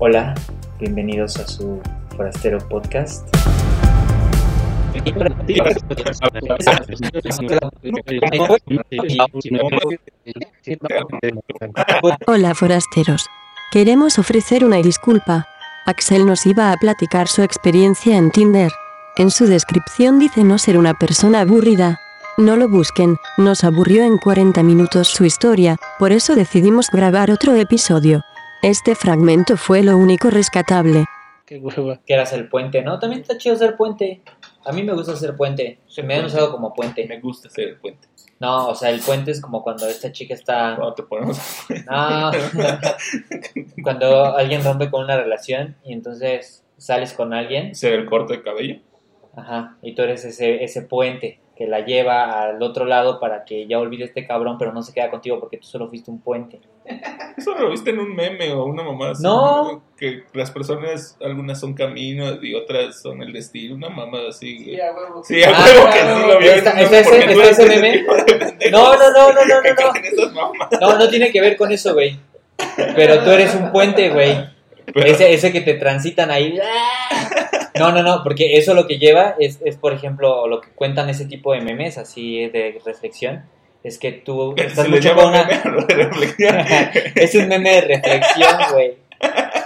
Hola, bienvenidos a su Forastero Podcast. Hola forasteros. Queremos ofrecer una disculpa. Axel nos iba a platicar su experiencia en Tinder. En su descripción dice no ser una persona aburrida. No lo busquen, nos aburrió en 40 minutos su historia, por eso decidimos grabar otro episodio. Este fragmento fue lo único rescatable. Qué hueva. Que eras el puente, ¿no? También está chido ser puente. A mí me gusta ser puente. Se me han usado como puente. Me gusta ser el puente. No, o sea, el puente es como cuando esta chica está... Cuando te ponemos No, cuando alguien rompe con una relación y entonces sales con alguien, ser el corte de cabello. ajá, y tú eres ese, ese puente que la lleva al otro lado para que ya olvide este cabrón, pero no se queda contigo porque tú solo fuiste un puente. Eso lo viste en un meme o una mamá así, No. Que las personas, algunas son caminos y otras son el destino. Una mamá así. güey. Sí, a Ah, huevo que sí lo vi. ¿Está- no está ese- está meme? No, no, no, no, no, no, no. No, no tiene que ver con eso, güey. Pero tú eres un puente, güey. Pero- Ese, ese que te transitan ahí. No, no, no, porque eso lo que lleva es, es, por ejemplo, lo que cuentan ese tipo de memes, así de reflexión, es que tú estás mucho con una... es un meme de reflexión, güey.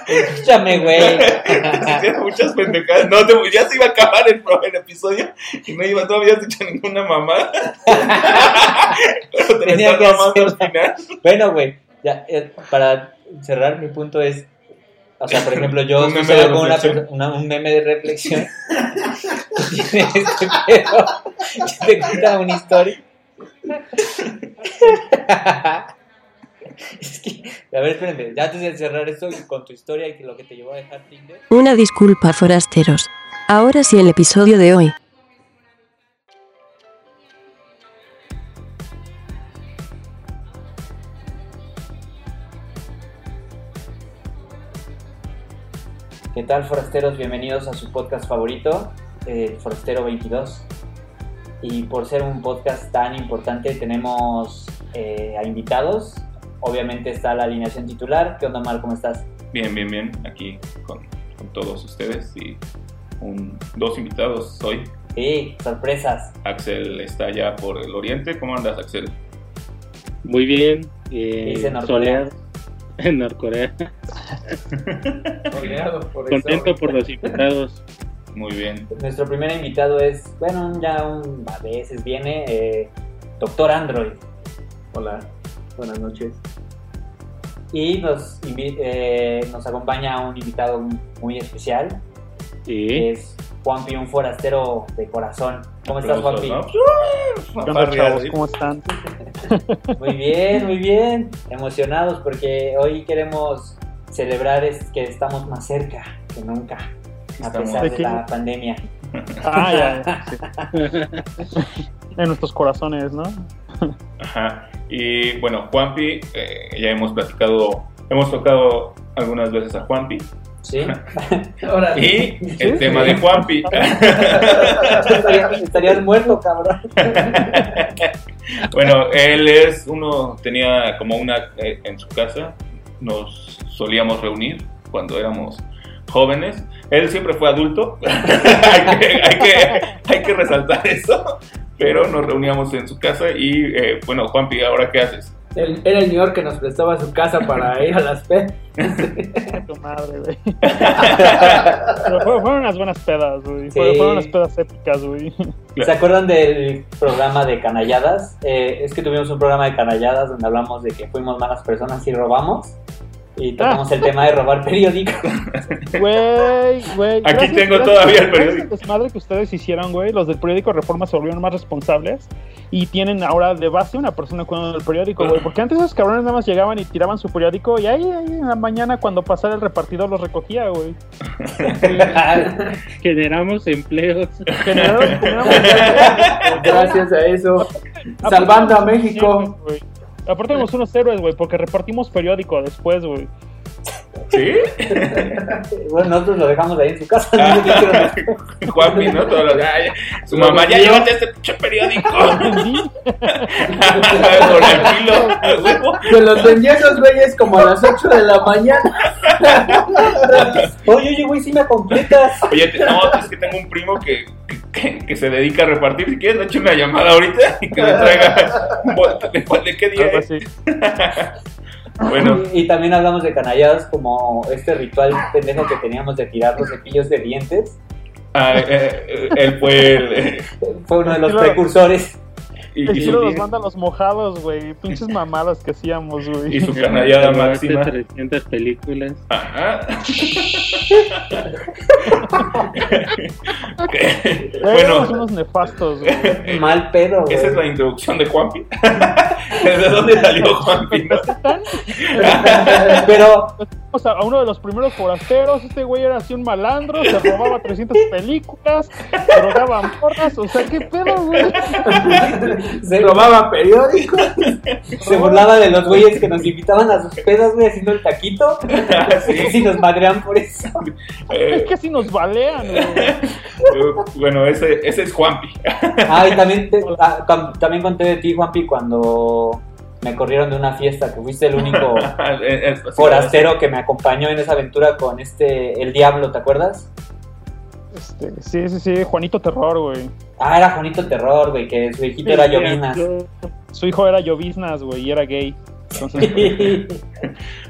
Escúchame, güey. Muchas pendejadas. No, te- ya se iba a acabar el, el episodio y no iba, no habías dicho ninguna mamá. Pero te Tenía estás que al final. Bueno, güey, ya, eh, para cerrar mi punto es, o sea, por ejemplo, yo Un meme de una, una- un meme de reflexión. que tiene este pedo, te cuenta una historia. es que, a ver, espérenme, ya antes de cerrar esto con tu historia y lo que te llevó a dejar Tinder. Una disculpa forasteros. Ahora sí el episodio de hoy. ¿Qué tal, forasteros? Bienvenidos a su podcast favorito, eh, Forastero 22. Y por ser un podcast tan importante, tenemos eh, a invitados. Obviamente está la alineación titular. ¿Qué onda, Mar? ¿Cómo estás? Bien, bien, bien. Aquí con, con todos ustedes y un, dos invitados hoy. Sí, sorpresas. Axel está allá por el oriente. ¿Cómo andas, Axel? Muy bien. Eh, Dice Norcorea. soleado En Norcorea. Contento por los invitados. Muy bien. Nuestro primer invitado es, bueno, ya un, a veces viene, eh, Doctor Android. Hola, buenas noches. Y nos, eh, nos acompaña un invitado muy especial, Sí. que es Juanpi, un forastero de corazón. ¿Cómo estás, Juanpi? ¿no? ¿Cómo están? Muy bien, muy bien. Emocionados porque hoy queremos celebrar es que estamos más cerca que nunca, a pesar ¿De la pandemia. Ah, ya, ya, sí. En nuestros corazones, ¿no? Ajá. Y bueno, Juanpi, eh, ya hemos platicado, hemos tocado algunas veces a Juanpi. ¿Sí? Y el tema de Juanpi. Estarías, estarías muerto, cabrón. bueno, él es uno, tenía como una eh, en su casa, nos solíamos reunir cuando éramos jóvenes. Él siempre fue adulto, hay, que, hay, que, hay que resaltar eso, pero nos reuníamos en su casa y eh, bueno, Juanpi, ¿ahora qué haces? El- era el señor que nos prestaba su casa para ir a las pedas. Tu madre, güey. Pero fue- fueron unas buenas pedas, güey. Sí. Fueron unas pedas épicas, güey. ¿Se acuerdan del programa de canalladas? Eh, es que tuvimos un programa de canalladas donde hablamos de que fuimos malas personas y robamos. Y tocamos el tema de robar periódicos. Güey, güey. Aquí tengo todavía el periódico. al desmadre que ustedes hicieron, güey. Los del periódico Reforma se volvieron más responsables y tienen ahora de base una persona cuidando el periódico, güey. Porque antes esos cabrones nada más llegaban y tiraban su periódico y ahí, ahí en la mañana cuando pasara el repartidor los recogía, güey. Generamos empleos. Generaron- generaron- Gracias a eso. Salvando a México. güey. Aparte somos unos héroes, güey, porque repartimos periódico después, güey. ¿Sí? bueno, nosotros lo dejamos ahí en su casa. Ah, los- ay, su mamá, ya llévate este pinche periódico. Por el. Se los vendía a esos güeyes como a las 8 de la mañana. Oye, oye, güey, sí me completas. Oye, te- no, es que tengo un primo que, que, que se dedica a repartir. Si quieres, le echo una llamada ahorita y que me traiga de, de qué día. Bueno, Y, y también hablamos de canalladas como este ritual pendejo que teníamos de tirar los cepillos de dientes. ah, eh, eh, él fue el. eh, Fue uno de los Estilo- precursores. y, El y los manda los mojados, güey. Pinches mamadas que hacíamos, güey. y su canallada máxima. 300 películas. Ajá. Éramos bueno, unos nefastos, güey. Mal pedo, güey. esa es la introducción de Juanpi. ¿Desde dónde salió Juanpi? no? Pero, O sea, a uno de los primeros forasteros, este güey era así un malandro, se robaba 300 películas, drogaba morras, o sea, ¿qué pedo, güey? se, Robaba periódicos. se burlaba de los güeyes que nos invitaban a sus pedas, güey, haciendo el taquito. Sí. Sí, nos madrean por eso. Es Eh, que así nos balean, güey. bueno, ese, ese es Juanpi. Ah, y también, te- ah, tam- también conté de ti, Juanpi, cuando me corrieron de una fiesta, que fuiste el único Eh, eh, forastero que me acompañó en esa aventura con este, el Diablo, ¿te acuerdas? Este, sí, sí, sí, Juanito Terror, güey. Ah, era Juanito Terror, güey, que su hijito era Llovinas. Su hijo era lloviznas, güey, y era gay. Entonces,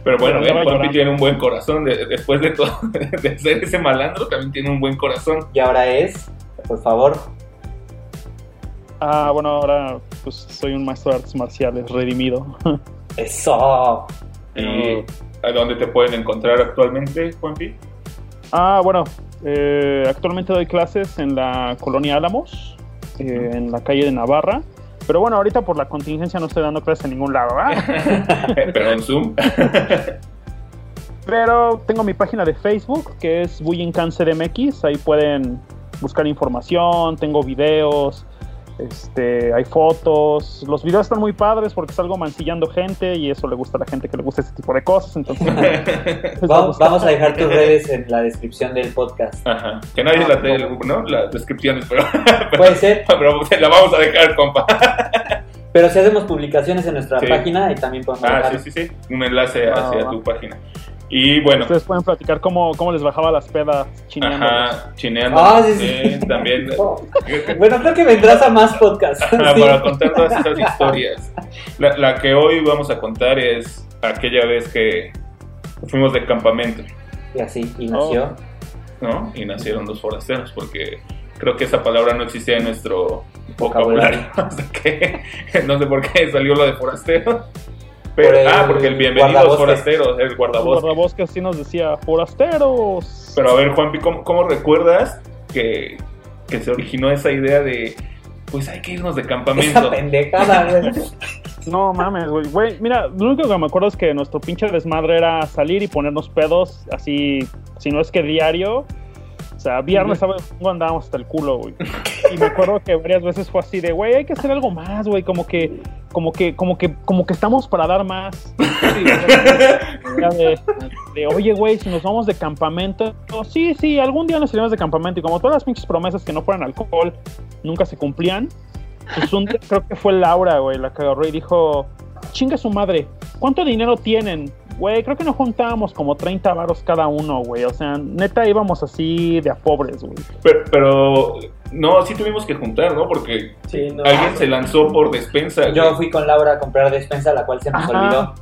Pero bueno, eh, Juanpi llorando. tiene un buen corazón. de- después de todo, de ser ese malandro, también tiene un buen corazón. y ahora es, por favor, ah, bueno, ahora pues soy un maestro de artes marciales redimido. eso. ¿Y a dónde te pueden encontrar actualmente, Juanpi? Ah, bueno, eh, actualmente doy clases en la colonia Álamos, eh, en la calle de Navarra. Pero bueno, ahorita por la contingencia no estoy dando clases en ningún lado, ¿verdad? Pero en Zoom. Pero tengo mi página de Facebook que es Bullying Cancer MX. Ahí pueden buscar información, tengo videos, este, hay fotos. Los videos están muy padres porque salgo mancillando gente y eso le gusta a la gente que le gusta ese tipo de cosas. Entonces, gustar. vamos a dejar tus redes en la descripción del podcast. Ajá. Que nadie la dé, ¿no? Las descripciones, pero, Puede ser, pero la vamos a dejar, compa. pero si hacemos publicaciones en nuestra Sí. página y también podemos Ah, dejar- sí, sí, sí. Un enlace Ah, hacia tu página. Y bueno, Ustedes pueden platicar cómo, cómo les bajaba las pedas chineando. ajá, chineando. Ah, sí, sí. eh, también. Bueno, creo que vendrás a más podcasts. Ajá, Sí. para contar todas esas historias. La, la que hoy vamos a contar es aquella vez que fuimos de campamento, Y así, y nació. ¿no? Y nacieron los forasteros, porque creo que esa palabra no existía en nuestro vocabulario. Hasta que no sé por qué salió lo de forastero. Pero, Por el ah, porque el bienvenido guardabosques. forasteros, el El guardabosques. guardabosques así nos decía, forasteros. Pero a ver, Juanpi, ¿cómo, cómo recuerdas que, que se originó esa idea de, pues hay que irnos de Esa campamento? pendejada, güey. No mames, güey. Güey, mira, lo único que me acuerdo es que nuestro pinche desmadre era salir y ponernos pedos así, si no es que diario. O sea, viernes, sábado, domingo andábamos hasta el culo, güey. Y me acuerdo que varias veces fue así de, güey, hay que hacer algo más, güey. Como que, como que, como que, como que estamos para dar más. Era de, de, oye, güey, si nos vamos de campamento. No, sí, sí, algún día nos iremos de campamento. Y como todas las pinches promesas que no fueran alcohol nunca se cumplían, pues un día creo que fue Laura, güey, la que agarró y dijo, chinga su madre, ¿cuánto dinero tienen? Güey, creo que nos juntábamos como 30 varos cada uno, güey. O sea, neta íbamos así de a pobres, güey. Pero, pero, no, sí tuvimos que juntar, ¿no? Porque Sí, no. alguien se lanzó por despensa. Yo güey. fui con Laura a comprar despensa, la cual se nos Ajá. olvidó.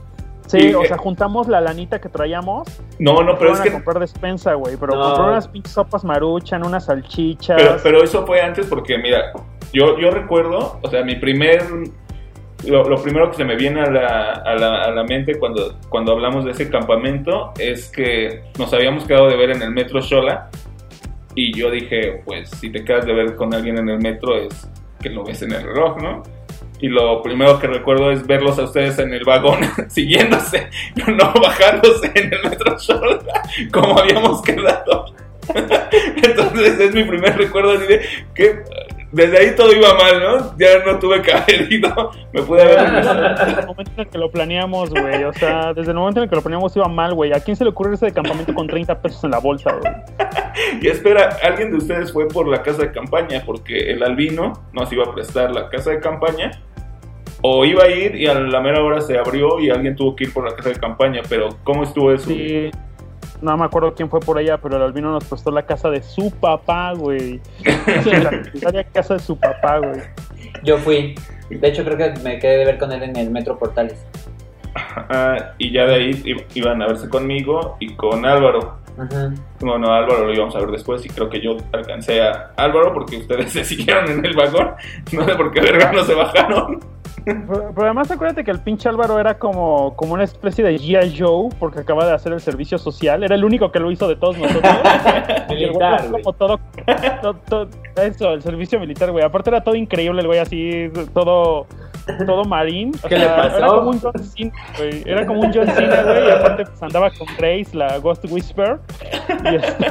Sí, Y, o eh, sea, juntamos la lanita que traíamos. No, no, pero es a que... comprar despensa, güey. Pero No. compró unas pinches sopas maruchan, unas salchichas. Pero, pero eso fue antes porque, mira, yo, yo recuerdo, o sea, mi primer lo, lo primero que se me viene a la, a la, a la mente cuando, cuando hablamos de ese campamento es que nos habíamos quedado de ver en el metro Shola y yo dije, pues si te quedas de ver con alguien en el metro es que lo ves en el reloj, ¿no? Y lo primero que recuerdo es verlos a ustedes en el vagón siguiéndose, no bajándose en el metro Shola como habíamos quedado. Entonces es mi primer recuerdo así de que desde ahí todo iba mal, ¿no? Ya no tuve que haber ido, me pude haber Desde el momento en el que lo planeamos, güey. O sea, desde el momento en el que lo planeamos iba mal, güey. ¿A quién se le ocurre ese de campamento con 30 pesos en la bolsa, güey? Y espera, alguien de ustedes fue por la casa de campaña porque el albino nos iba a prestar la casa de campaña. O iba a ir y a la mera hora se abrió y alguien tuvo que ir por la casa de campaña. Pero, ¿cómo estuvo eso? Sí. No me acuerdo quién fue por ella, pero el albino nos prestó la casa de su papá, güey. la casa de su papá, güey. Yo fui. De hecho, creo que me quedé de ver con él en el Metro Portales. Ah, y ya de ahí iban a verse conmigo y con Álvaro. Ajá. Bueno, Álvaro lo íbamos a ver después y creo que yo alcancé a Álvaro porque ustedes se siguieron en el vagón. No sé por qué verga no se bajaron. Pero, pero además acuérdate que el pinche Álvaro era como, como una especie de G.I. Joe porque acaba de hacer el servicio social. Era el único que lo hizo de todos nosotros. El güey como todo, Eso, servicio militar, güey. Aparte era todo increíble el güey así, todo... Todo marín. O ¿Qué le pasó? Era como un John Cena, güey. Era como un John Cena, güey. Y aparte pues, andaba con Grace, la Ghost Whisper. Y este,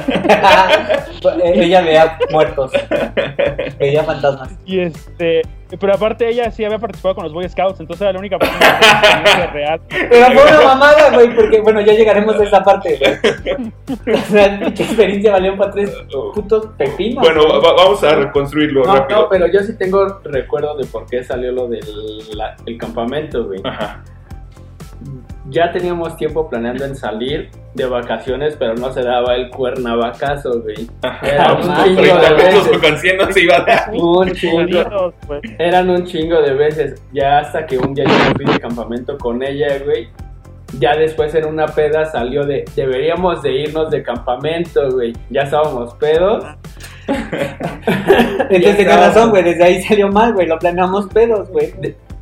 Ella veía muertos. Veía fantasmas. Y este, pero aparte ella sí había participado con los Boy Scouts, entonces era la única persona que tenía experiencia real. Pero fue una mamada, güey, porque bueno, ya llegaremos a esa parte, güey. O sea, experiencia valió para tres putos pepinos. Bueno, va- vamos a reconstruirlo No, rápido. no, pero yo sí tengo recuerdo de por qué salió lo del la- el campamento, güey. Ajá. Ya teníamos tiempo planeando en salir de vacaciones, pero no se daba el cuernavacazo, güey. Era un Ah, chingo de veces. con 100 no se iba a dar. Un chingo. Güey. Eran un chingo de veces. Ya hasta que un día yo me fui de campamento con ella, güey. Ya después en una peda salió de deberíamos de irnos de campamento, güey. Ya estábamos pedos. Entonces tenía razón, güey, desde ahí salió mal, güey, lo planeamos pedos, güey.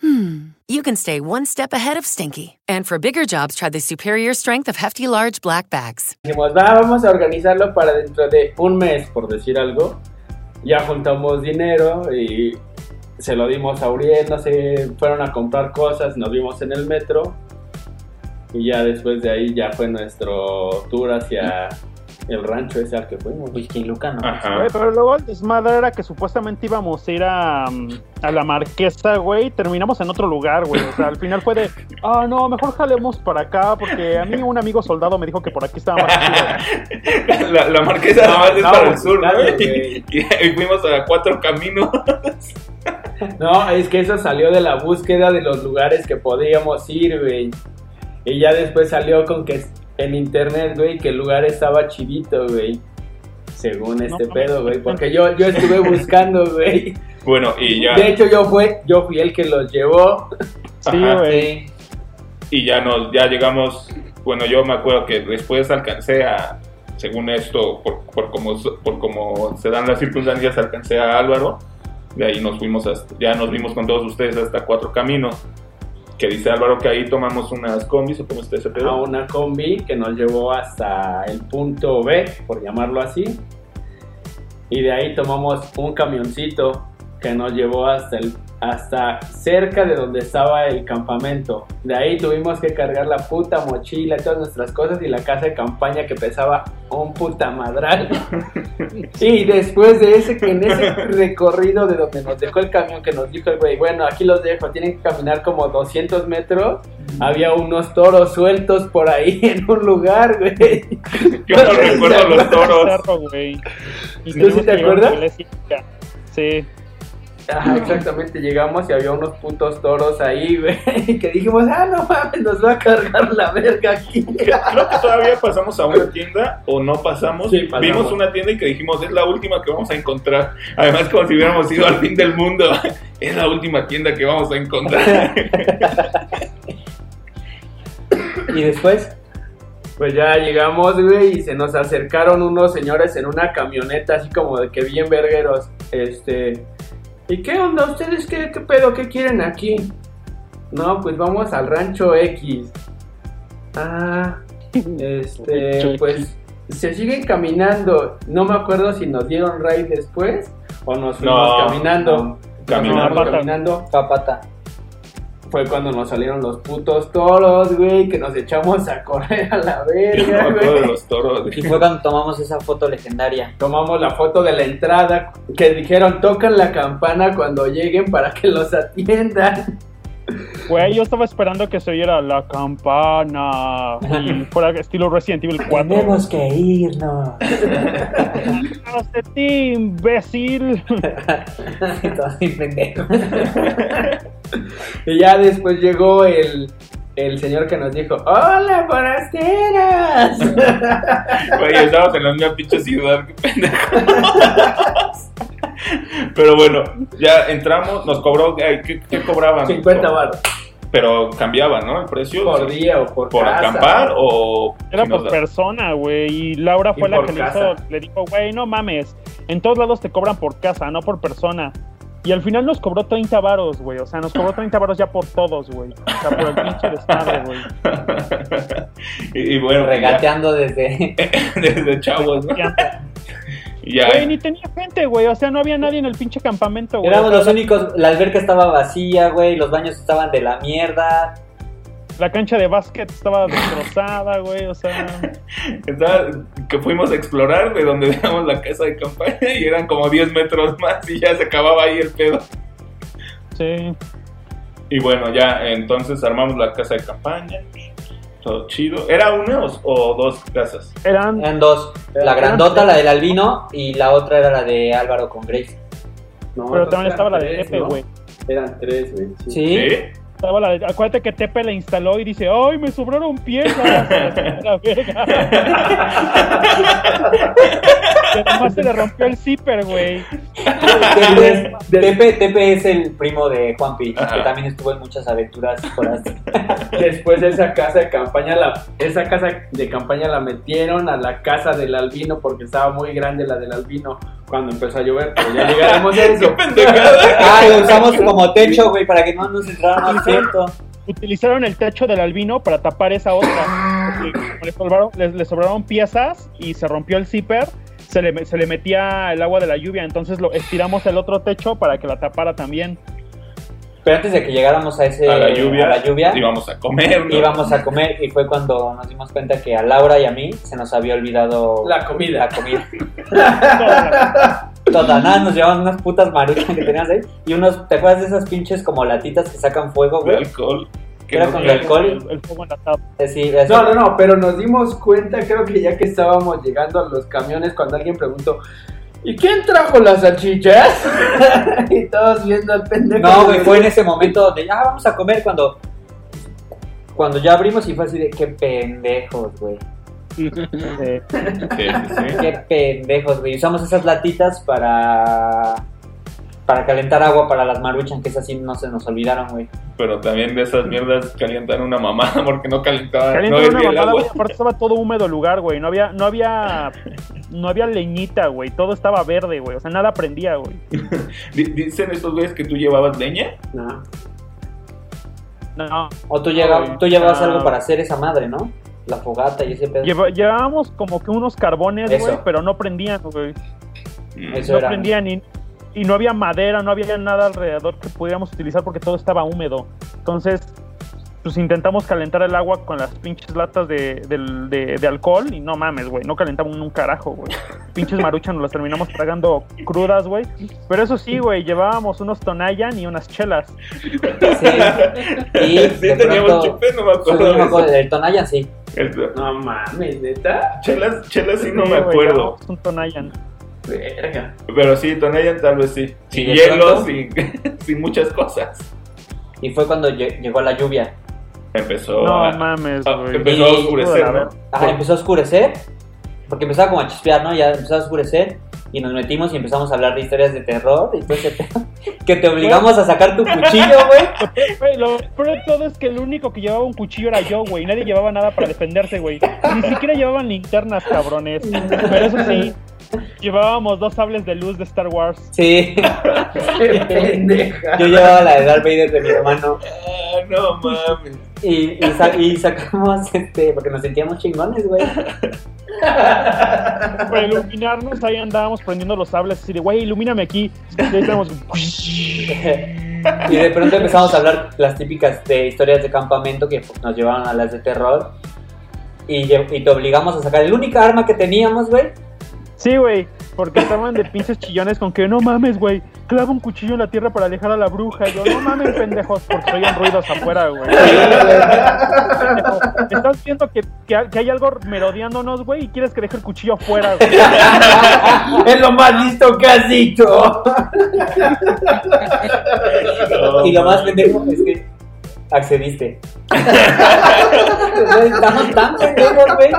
hmm, you can stay one step ahead of stinky. And for bigger jobs, try the superior strength of Hefty Large Black Bags. dijimos, va, vamos a organizarlo para dentro de un mes, por decir algo. Ya juntamos dinero y se lo dimos a Uriel, no sé, fueron a comprar cosas, nos vimos en el metro. Y ya después de ahí ya fue nuestro tour hacia el rancho ese al que fuimos. Whisky Luca, ¿no? Ajá. Güey, pero luego el desmadre era que supuestamente íbamos a ir a, mm, a la marquesa, güey. Terminamos en otro lugar, güey. O sea, al final fue de, ah, no, mejor jalemos para acá, porque a mí un amigo soldado me dijo que por aquí estaba más chido. La, la marquesa No, además es no, para el sur, ¿no? claro, Y, güey. y fuimos a cuatro caminos. No, es que eso salió de la búsqueda de los lugares que podíamos ir, güey. Y ya después salió con que en internet, güey, que el lugar estaba chidito, güey. Según este No, pedo, güey. Porque yo, yo estuve buscando, güey. Bueno, y ya, De hecho, yo fue, yo fui el que los llevó. Sí, güey. Sí. y ya nos, ya llegamos. Bueno, yo me acuerdo que después alcancé a, según esto, por, por como por como se dan las circunstancias, alcancé a Álvaro. De ahí nos fuimos hasta, ya nos vimos con todos ustedes hasta cuatro caminos. Que dice Álvaro que ahí tomamos unas combis o cómo está ese pedo. a una combi que nos llevó hasta el punto B, por llamarlo así. Y de ahí tomamos un camioncito que nos llevó hasta el hasta cerca de donde estaba el campamento. De ahí tuvimos que cargar la puta mochila, todas nuestras cosas y la casa de campaña que pesaba un puta madral. y después de ese, que en ese recorrido de donde nos dejó el camión, que nos dijo el güey, bueno, aquí los dejo, tienen que caminar como 200 metros. Había unos toros sueltos por ahí en un lugar, güey. Yo no recuerdo los toros. Cerro, güey. Y ¿Tú sí te acuerdas? Sí. Ajá, exactamente, llegamos y había unos putos toros ahí, güey, que dijimos, ah, no mames, nos va a cargar la verga aquí. Creo que todavía pasamos a una tienda o no pasamos. Sí, pasamos. Vimos una tienda y que dijimos, es la última que vamos a encontrar. Además, como si hubiéramos ido al fin del mundo. Es la última tienda que vamos a encontrar. Y después, Pues ya llegamos, güey, y se nos acercaron unos señores en una camioneta, así como de que bien vergueros. Este, ¿y qué onda? ¿Ustedes qué, qué pedo? ¿Qué quieren aquí? No, pues vamos al rancho X. Ah, este, pues se siguen caminando. No me acuerdo si nos dieron ride después o nos fuimos No, caminando. no, Nos caminando. fuimos caminando. papata. Fue cuando nos salieron los putos toros, güey, que nos echamos a correr a la verga, de güey. los toros. Y fue cuando tomamos esa foto legendaria. Tomamos la foto de la entrada, que dijeron, tocan la campana cuando lleguen para que los atiendan. Güey, yo estaba esperando que se oyera la campana y fuera estilo Resident Evil 4. Tenemos que irnos. ¡Hazte ti, imbécil! Y ya después llegó el, el señor que nos dijo, ¡Hola, forasteras! Güey, estábamos en la misma pinche ciudad, qué pendejos. Pero bueno, ya entramos, nos cobró, ¿qué, qué cobraban? 50 baros. Pero cambiaba, ¿no? El precio. Por día o por, ¿Por casa. acampar o.? Era por da- persona, güey. Y Laura Y fue la que le hizo, le dijo, güey, no mames. En todos lados te cobran por casa, no por persona. Y al final nos cobró 30 varos, güey. O sea, nos cobró 30 varos ya por todos, güey. O sea, por el pinche desmadre, güey. y, y bueno, Regateando desde. ya, desde chavos, ¿no? Ya. Güey, ni tenía gente, güey. O sea, no había nadie en el pinche campamento, güey. Éramos los únicos. La alberca estaba vacía, güey. Los baños estaban de la mierda. La cancha de básquet estaba destrozada, güey. O sea, Estaba- que fuimos a explorar de donde dejamos la casa de campaña y eran como 10 metros más y ya se acababa ahí el pedo. sí. Y bueno, ya entonces armamos la casa de campaña. Todo chido. ¿Era una o, o dos casas? Eran. Eran dos. La grandota, la del albino. Y la otra era la de Álvaro con Grace. No, Pero también estaba la de ¿no? güey. Eran tres, güey. sí. ¿Sí? Estaba la Acuérdate que Tepe la instaló y dice, ¡ay, me sobraron piezas! La verga. Nomás se le rompió el zipper, güey. Tepe, Tepe, Tepe es el primo de Juanpi, Ajá. que también estuvo en muchas aventuras. Después esa casa de campaña, la, esa casa de campaña la metieron a la casa del albino porque estaba muy grande la del albino cuando empezó a llover. Pero ya llegaremos a eso. Ah, lo usamos como techo, güey, para que no nos entrara más Utilizaron el techo del albino para tapar esa otra. Porque como le sobraron, sobraron piezas y se rompió el zipper. Se le, se le metía el agua de la lluvia, entonces lo estiramos el otro techo para que la tapara también. Pero antes de que llegáramos a ese a la lluvia. a la lluvia, Íbamos a comer. ¿no? íbamos a comer y fue cuando nos dimos cuenta que a Laura y a mí se nos había olvidado La comida. la comida. Toda Total, nada, nos llevaban unas putas maruchas que tenías ahí y unos, ¿te acuerdas de esas pinches como latitas que sacan fuego, De güey? alcohol. Que Era con la- trae- alcohol. El, el fuego enlatado. Eh, Sí, eso. No, no, no, pero nos dimos cuenta, creo que ya que estábamos llegando a los camiones, cuando alguien preguntó, ¿y quién trajo las salchichas? y todos viendo al pendejo. No, güey, fue en ese momento donde ya vamos a comer cuando cuando ya abrimos y fue así de qué pendejos, güey. Sí, sí, sí. Qué pendejos, güey. Usamos esas latitas para para calentar agua para las maruchan, que esas sí no se nos olvidaron, güey. Pero también de esas mierdas calientan una mamada porque no calentaba. Calienta no una mamada, agua. güey. Aparte estaba todo húmedo el lugar, güey. No había, no había, no había leñita, güey. Todo estaba verde, güey. O sea, nada prendía, güey. Di- Dicen estos güeyes que tú llevabas leña. No. No. O tú, tú llevabas algo para hacer esa madre, ¿no? La fogata y ese pedo. Lleva- llevábamos como que unos carbones, güey, pero no prendían, güey. Mm. Eso No era. prendían y, y no había madera, no había nada alrededor que pudiéramos utilizar porque todo estaba húmedo. Entonces, pues intentamos calentar el agua con las pinches latas de, del- de- de alcohol y no mames, güey, no calentamos un carajo, güey. Pinches maruchas nos las terminamos tragando crudas, güey. Pero eso sí, güey, llevábamos unos Tonayan y unas chelas. Sí. Y Sí, teníamos pronto, chupe, no me Sí, acuerdo. acuerdo eso. del Tonayan, sí. El- No mames, neta. Chelas, chelas sí no Sí, me acuerdo. un Tonayan. Verga. Pero sí, Tonayan tal vez sí. Y Sin pronto- sin, sin muchas cosas. Y fue cuando lle- llegó la lluvia. Empezó No a, mames, a- empezó a Y- oscurecer, a ver. ¿no? Ajá, empezó a oscurecer. Porque empezaba como a chispear, ¿no? Ya empezó a oscurecer. Y nos metimos y empezamos a hablar de historias de terror y todo ese pedo. Que te obligamos a sacar tu cuchillo, güey. Güey, lo peor de todo es que el único que llevaba un cuchillo era yo, güey. Nadie llevaba nada para defenderse, güey. Ni siquiera llevaban linternas, cabrones. Pero eso sí, llevábamos dos sables de luz de Star Wars. Sí. Qué pendeja. Yo llevaba la de Darth Vader de mi hermano. Ah, no mames. Y, y, sa- y sacamos, este, porque nos sentíamos chingones, güey. Para iluminarnos, ahí andábamos prendiendo los sables. Así de, güey, ilumíname aquí. Y ahí estábamos. Y de pronto empezamos a hablar las típicas de historias de campamento que pues, nos llevaban a las de terror. Y, y te obligamos a sacar el única arma que teníamos, güey. Sí, güey. Porque estaban de pinches chillones con que no mames, güey. Clava un cuchillo en la tierra para alejar a la bruja. Y yo, no mames, pendejos, porque se oían ruidos afuera, güey. Pendejo, Estás viendo que, que, hay- que hay algo merodeándonos, güey, y quieres que deje el cuchillo afuera, güey. es lo más listo que has dicho. No, Y lo más pendejo es que accediste. Estamos tan pendejos, güey.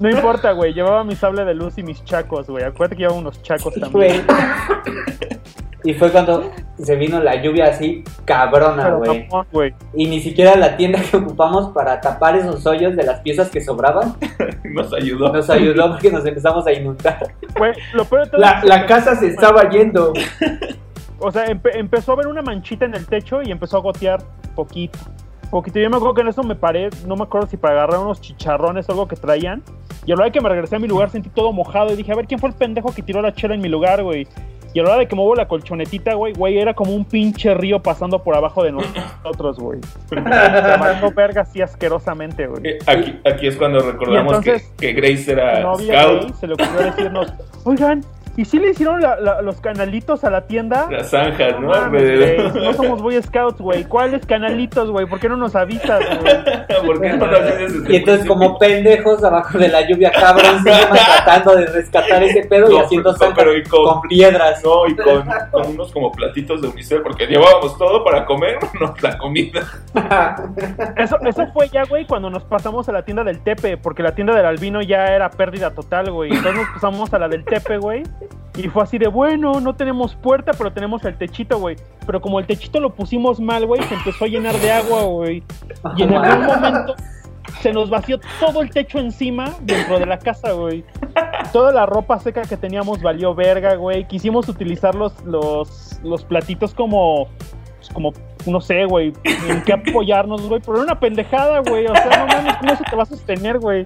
No importa, güey. Llevaba mi sable de luz y mis chacos, güey. Acuérdate que llevaba unos chacos también. Y fue cuando se vino la lluvia así cabrona, güey. Y ni siquiera la tienda que ocupamos para tapar esos hoyos de las piezas que sobraban Nos ayudó. nos ayudó porque nos empezamos a inundar. Lo peor de todo La, es que- la casa se estaba yendo. O sea, empe- empezó a ver una manchita en el techo y empezó a gotear poquito. Poquito. Yo me acuerdo que en eso me paré, no me acuerdo si para agarrar unos chicharrones o algo que traían. Y a la hora de que me regresé a mi lugar sentí todo mojado y dije, a ver, ¿quién fue el pendejo que tiró la chela en mi lugar, güey? Y a la hora de que muevo la colchonetita, güey, güey, era como un pinche río pasando por abajo de nosotros, güey. Se marcó verga así asquerosamente, güey. Eh, Aquí, aquí es cuando recordamos entonces, que, que Grace era scout. güey, se le ocurrió decirnos, oigan, ¿y si le hicieron la- la- los canalitos a la tienda? Las zanjas, ¿no? mames, güey, no somos Boy Scouts, güey. ¿Cuáles canalitos, güey? ¿Por qué no nos avisas, güey? ¿Por qué no haces desde Y entonces como pendejos abajo de la lluvia cabrón tratando de rescatar ese pedo y No, haciendo zanjas pero y con- con piedras. No, y con, con unos como platitos de unicel, porque llevábamos todo para comer, no la comida. Eso, eso fue ya, güey, cuando nos pasamos a la tienda del Tepe, porque la tienda del Albino ya era pérdida total, güey. Entonces nos pasamos a la del Tepe, güey. Y fue así de, bueno, no tenemos puerta, pero tenemos el techito, güey. Pero como el techito lo pusimos mal, güey, se empezó a llenar de agua, güey. Y en algún momento se nos vació todo el techo encima dentro de la casa, güey. Toda la ropa seca que teníamos valió verga, güey. Quisimos utilizar los, los, los platitos como, pues, como, no sé, güey, en qué apoyarnos, güey. Pero era una pendejada, güey. O sea, no mames, ¿cómo eso te va a sostener, güey?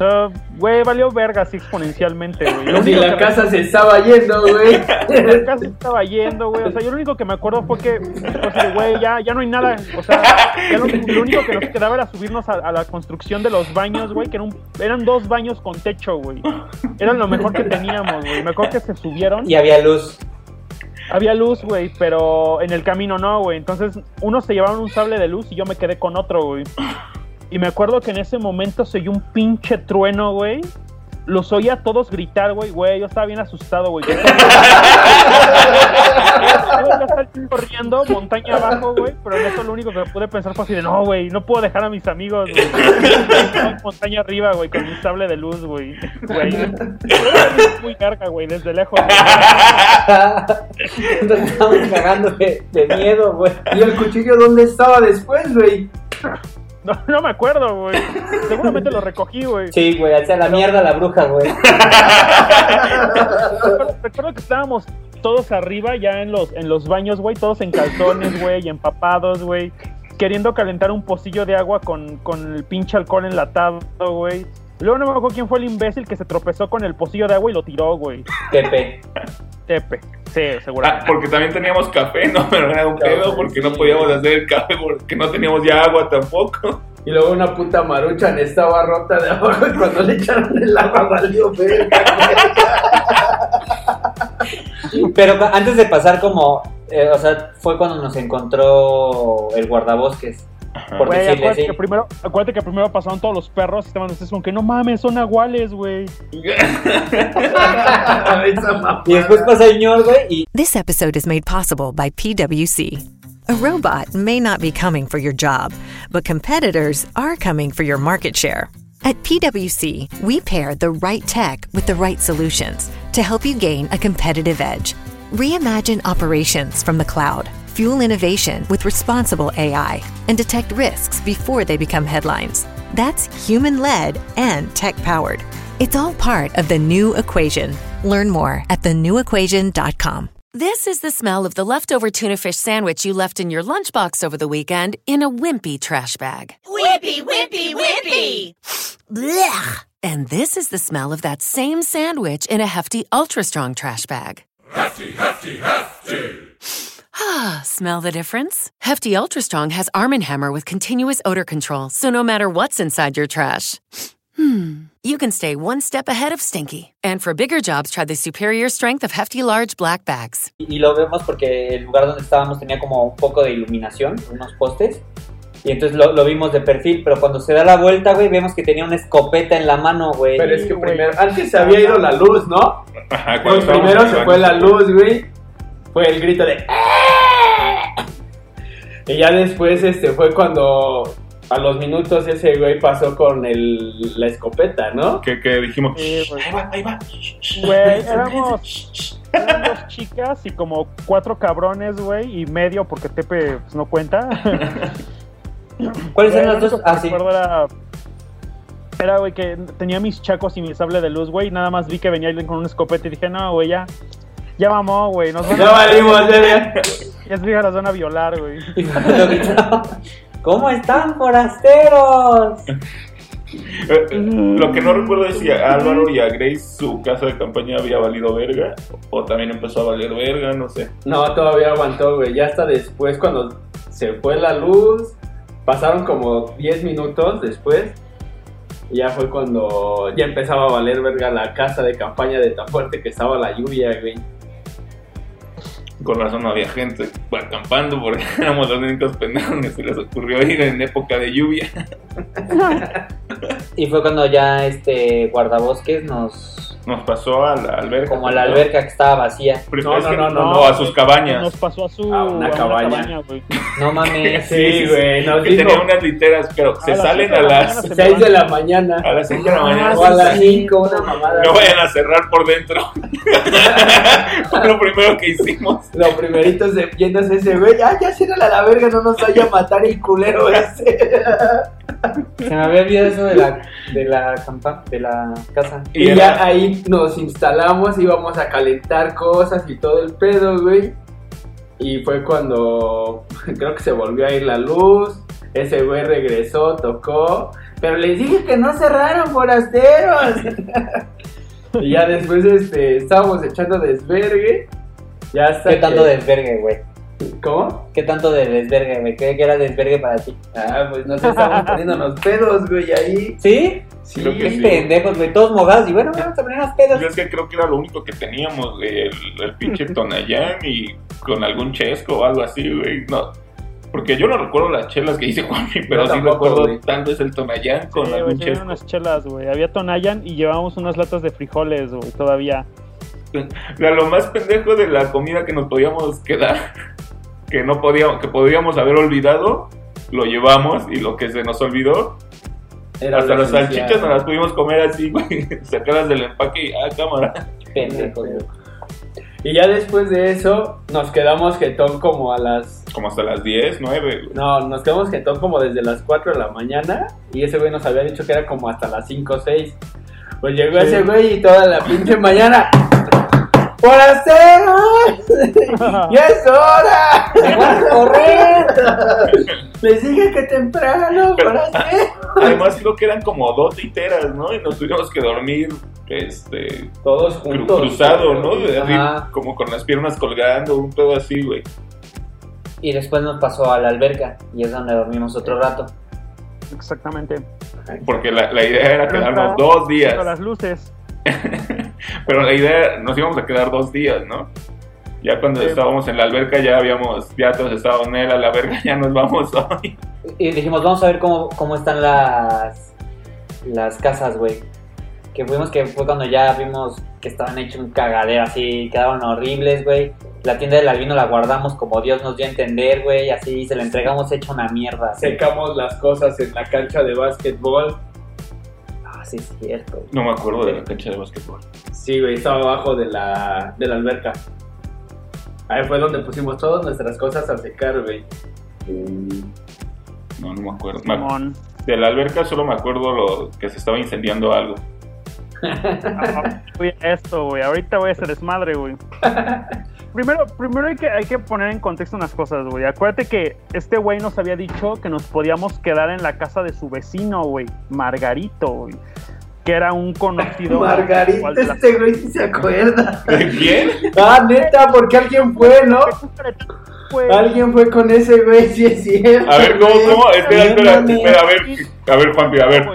O sea, güey, valió verga así exponencialmente, güey. Si la casa se estaba yendo, güey. la casa estaba yendo, güey. O sea, yo lo único que me acuerdo fue que, pues, güey, ya, ya no hay nada. O sea, ya lo, lo único que nos quedaba era subirnos a, a la construcción de los baños, güey, que era un- eran dos baños con techo, güey. Eran lo mejor que teníamos, güey. Me acuerdo que se subieron. Y había luz. Había luz, güey, pero en el camino no, güey. Entonces, unos se llevaron un sable de luz y yo me quedé con otro, güey. Y me acuerdo que en ese momento se oyó un pinche trueno, güey. Los oía a todos gritar, güey, güey. Yo estaba bien asustado, güey. Yo estaba- corriendo, montaña abajo, güey. Pero en eso lo único que pude pensar fue así de, no, güey, no puedo dejar a mis amigos, güey. Montaña arriba, güey, con mi sable de luz, güey. Güey. Muy carga, güey, desde lejos. güey. Nos estábamos cagando de, de miedo, güey. ¿Y el cuchillo dónde estaba después, güey? No, no me acuerdo, güey. Seguramente lo recogí, güey. Sí, güey, hacia la mierda la bruja, güey. Recuerdo, recuerdo que estábamos todos arriba ya en los, en los baños, güey, todos en calzones, güey, y empapados, güey. Queriendo calentar un pocillo de agua con, con el pinche alcohol enlatado, güey. Luego no me acuerdo quién fue el imbécil que se tropezó con el pocillo de agua y lo tiró, güey. Pepe. Tepe. Sí, Ah, seguramente. porque también teníamos café, ¿no? Pero era un pedo porque no podíamos hacer el café porque no teníamos ya agua tampoco. Y luego una puta maruchan estaba rota de abajo y cuando le echaron el agua valió verga. Pero antes de pasar como, eh, o sea, fue cuando nos encontró el guardabosques. Por Güey, decirle acuérdate, así. que primero, acuérdate que primero pasaron todos los perros y estaban ustedes como que no mames, son nahuales, güey. Y después pasa el señor, güey, y This episode is made possible by PWC. A robot may not be coming for your job, but competitors are coming for your market share. At PWC, we pair the right tech with the right solutions to help you gain a competitive edge. Reimagine operations from the cloud, fuel innovation with responsible AI, and detect risks before they become headlines. That's human led and tech powered. It's all part of the new equation. Learn more at thenewequation.com. This is the smell of the leftover tuna fish sandwich you left in your lunchbox over the weekend in a wimpy trash bag. Wimpy, wimpy, wimpy! Blech! And this is the smell of that same sandwich in a hefty, ultra strong trash bag. Hefty, hefty, hefty! Ah, smell the difference? Hefty Ultra Strong has Arm & Hammer with continuous odor control, so no matter what's inside your trash, hmm, you can stay one step ahead of stinky. And for bigger jobs, try the superior strength of Hefty Large Black Bags. y lo vemos porque el lugar donde estábamos tenía como un poco de iluminación, unos postes. Y entonces lo, lo vimos de perfil, pero cuando se da la vuelta, güey, vemos que tenía una escopeta en la mano, güey. Pero es que güey. primero, antes se había ido la luz, ¿no? Ajá, Pues primero se fue la luz, güey. Fue el grito de. "¡Ah!". Y ya después este fue cuando a los minutos ese güey pasó con el, la escopeta, ¿no? Que, que dijimos, Sí, ahí va, ahí va. Güey, éramos, eran dos chicas y como cuatro cabrones, güey, y medio porque Tepe pues, no cuenta. ¿Cuáles eran lo las único dos? Ah, sí. era, era, güey, que tenía mis chacos y mi sable de luz, güey. Nada más vi que venía alguien con una escopeta y dije, no, güey, ya. Ya vamos, güey. Nos van Ya a, valimos, ya, ya es vieja, las van a violar, güey. ¿Cómo están, forasteros? Lo que no recuerdo es si a Álvaro y a Grace su casa de campaña había valido verga o también empezó a valer verga, no sé. No, todavía aguantó, güey. Ya hasta después, cuando se fue la luz, pasaron como 10 minutos después. Y ya fue cuando ya empezaba a valer verga la casa de campaña de tan fuerte que estaba la lluvia, güey. Con razón no había gente acampando porque éramos los únicos pendejos que se les ocurrió ir en época de lluvia. Y fue cuando ya este guardabosques nos. Nos pasó a la alberca. como a la alberca que estaba vacía. No, es no, no, no, a sus Nos cabañas. pasó a su A una cabaña. güey. No mames. Sí, güey, nos Que dijo tenía unas literas, pero se salen a las mañana se 6 de la mañana. a las 5 de la mañana. O a las 5, una mamada. No vayan a cerrar por dentro. Fue lo primero que hicimos. Lo primerito es de yéndose ese güey. Ah, ya ciérrala a la verga, no nos vaya a matar el culero ese. Se me había olvidado eso de la, de la campa, de la casa. Y, ya ahí nos instalamos, íbamos a calentar cosas y todo el pedo, güey. Y fue cuando creo que se volvió a ir la luz. Ese güey regresó, tocó. Pero les dije que no cerraron, forasteros. y ya después este, estábamos echando desvergue. Ya hasta ¿Qué tanto que- desvergue, güey? ¿Cómo? ¿Qué tanto de desvergue, güey? ¿Qué que era desvergue para ti? Ah, pues nos estábamos poniéndonos pedos, güey, ahí. ¿Sí? Sí, Creo que sí. pendejos, güey, todos mojados. Y bueno, vamos a poner unas pedas. Yo es que creo que era lo único que teníamos, güey, el, el pinche Tonayán y con algún chesco o algo así, güey. No. Porque yo no recuerdo las chelas que hice Juanmi, pero sí recuerdo güey. tal vez el Tonayán con Sí, algún chesco. unas chelas, güey. Había Tonayan y llevábamos unas latas de frijoles, güey, todavía. Era lo más pendejo de la comida que nos podíamos quedar, que no podíamos, que podíamos haber olvidado, lo llevamos y lo que se nos olvidó, Era hasta las salchichas nos las pudimos comer así, güey, sacarlas del empaque y ah, cámara. Pendejos, güey. Y ya después de eso, nos quedamos jetón como a las. Como hasta las 10, 9, güey. No, nos quedamos jetón como desde las 4 de la mañana. Y ese güey nos había dicho que era como hasta las 5 o 6. Pues llegó Sí. ese güey y toda la pinche mañana. ¡Forasteros! ¡Ya es hora! ¡Me van a correr! Les dije que temprano, Pero- forasteros. Además creo que eran como dos literas, ¿no? Y nos tuvimos que dormir, este, Todos juntos. cruzado, ¿no? De así, Ajá. como con las piernas colgando, un pedo así, güey. Y después nos pasó a la alberca. Y es donde dormimos otro rato. Exactamente. Porque la, la idea era quedarnos dos días. Las luces. Pero la idea, nos íbamos a quedar dos días, ¿no? Ya cuando Sí. estábamos en la alberca ya habíamos, ya todos estábamos en él, a la verga, ya nos vamos hoy. Y dijimos, vamos a ver cómo, cómo están las, las casas, güey. Que fuimos, que fue cuando ya vimos que estaban hechos un cagadero así, quedaron horribles, güey. La tienda del albino la guardamos como Dios nos dio a entender, güey. Así se la entregamos hecha una mierda. así. Secamos las cosas en la cancha de básquetbol. Ah, sí, es cierto. güey. No me acuerdo de la cancha de básquetbol. Sí, güey, estaba abajo de la, de la alberca. Ahí fue donde pusimos todas nuestras cosas a secar, güey. No, no me acuerdo. Simón. de la alberca solo me acuerdo lo que se estaba incendiando algo. A esto, güey. Ahorita voy a hacer desmadre, güey. Primero, primero hay, que, hay que poner en contexto unas cosas, güey. Acuérdate que este güey nos había dicho que nos podíamos quedar en la casa de su vecino, güey. Margarito, güey. Que era un conocido. Margarita, de la- este güey sí se acuerda. ¿De quién? Ah, neta, porque alguien fue, ¿no? Alguien fue con ese güey, sí es cierto. A ver, ¿cómo, cómo? Espera, espera, a ver, a ver, Juanpi, a ver.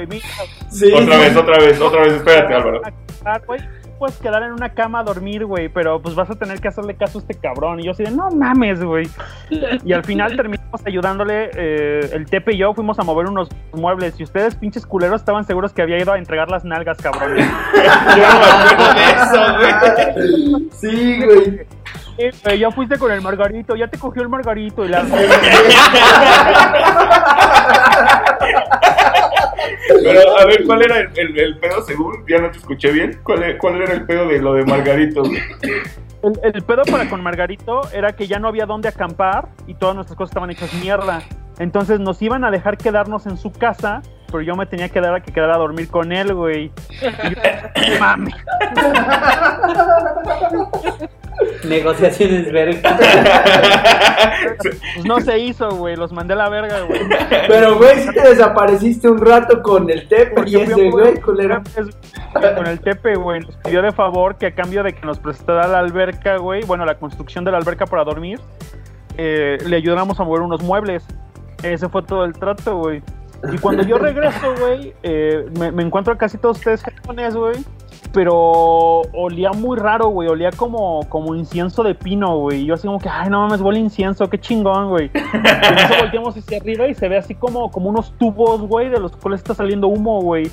Sí, Otra sí. vez, otra vez, otra vez, espérate, Álvaro. Puedes quedar en una cama a dormir, güey, pero pues vas a tener que hacerle caso a este cabrón. Y yo así de, no mames, güey. Y al final terminamos ayudándole, eh, el Tepe y yo fuimos a mover unos muebles. Y ustedes, pinches culeros, estaban seguros que había ido a entregar las nalgas, cabrón. Yo no me acuerdo de eso, güey. Sí, güey. Eh, güey, ya fuiste con el Margarito, ya te cogió el Margarito y la... Pero, a ver, ¿cuál era el, el- el pedo según? Ya no te escuché bien. ¿Cuál, e- cuál era el pedo de lo de Margarito? El, el pedo para con Margarito era que ya no había dónde acampar y todas nuestras cosas estaban hechas mierda. Entonces nos iban a dejar quedarnos en su casa, pero yo me tenía que dar a que quedara a dormir con él, güey. Y yo, mami. Negociaciones verga. Pues no se hizo, güey. Los mandé a la verga, güey. Pero, güey, sí te desapareciste un rato con el Tepe y Porque ese güey, culero. Con el Tepe, güey, nos pidió de favor que a cambio de que nos prestara la alberca, güey, bueno, la construcción de la alberca para dormir, eh, le ayudáramos a mover unos muebles. Ese fue todo el trato, güey. Y cuando yo regreso, güey, eh, me, me encuentro a casi todos ustedes japones, güey. Pero olía muy raro, güey. Olía como, como incienso de pino, güey. Yo así como que, ay, no mames, huele a incienso, qué chingón, güey. Y volteamos hacia arriba y se ve así como, como unos tubos, güey, de los cuales está saliendo humo, güey.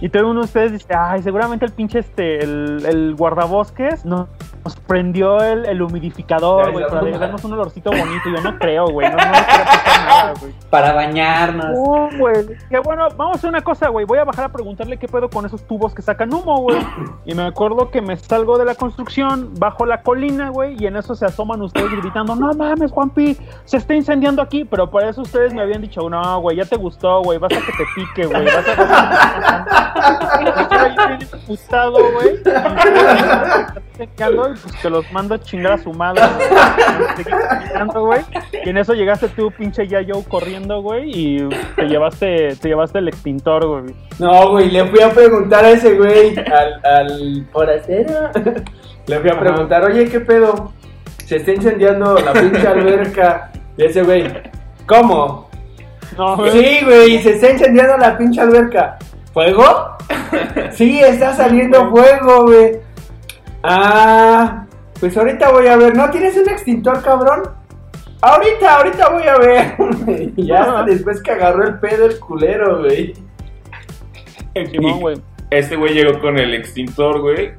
Y todo uno de ustedes dice, ay, seguramente el pinche este, el guardabosques no- nos prendió el, el humidificador, güey, para no. darnos un olorcito bonito. Yo no creo, güey, no, no nada, güey. Para bañarnos. No, güey. Que bueno, vamos a hacer una cosa, güey. Voy a bajar a preguntarle qué pedo con esos tubos que sacan humo, güey. Y me acuerdo que me salgo de la construcción, bajo la colina, güey, y en eso se asoman ustedes gritando, no mames, Juanpi, se está incendiando aquí. Pero para eso ustedes me habían dicho, no, güey, ya te gustó, güey, vas a que te pique, güey. Vas a bien emputado, güey. Pues te los mando a chingar a su madre, güey. Y en eso llegaste tú, pinche Yayo, corriendo, güey, y te llevaste, te llevaste el extintor, güey. No, güey, le fui a preguntar a ese güey, al, al forastero. Le fui a preguntar, oye, ¿qué pedo? Se está incendiando la pinche alberca. Y ese güey, ¿cómo? No, güey. Sí, güey, se está incendiando la pinche alberca. ¿Fuego? Sí, está saliendo fuego, güey. Ah, pues ahorita voy a ver. ¿No tienes un extintor, cabrón? Ahorita, ahorita voy a ver. Y ya hasta después que agarró el pedo el culero, güey. Simón, güey. Este güey llegó con el extintor, güey.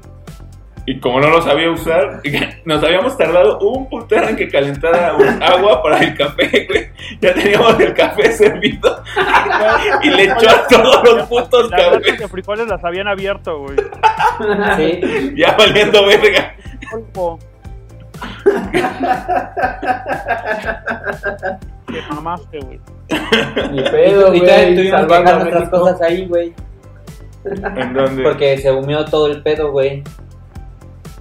Y como no lo sabía usar, nos habíamos tardado un putero en que calentara agua para el café, güey. Ya teníamos el café servido y le echó a todos los putos Las cafés. de frijoles las habían abierto, güey. Sí. Ya valiendo verga. Te mamaste, güey. Ni pedo, güey. tuvimos que Salvando nuestras cosas ahí, güey. ¿En dónde? Porque se humeó todo el pedo, güey.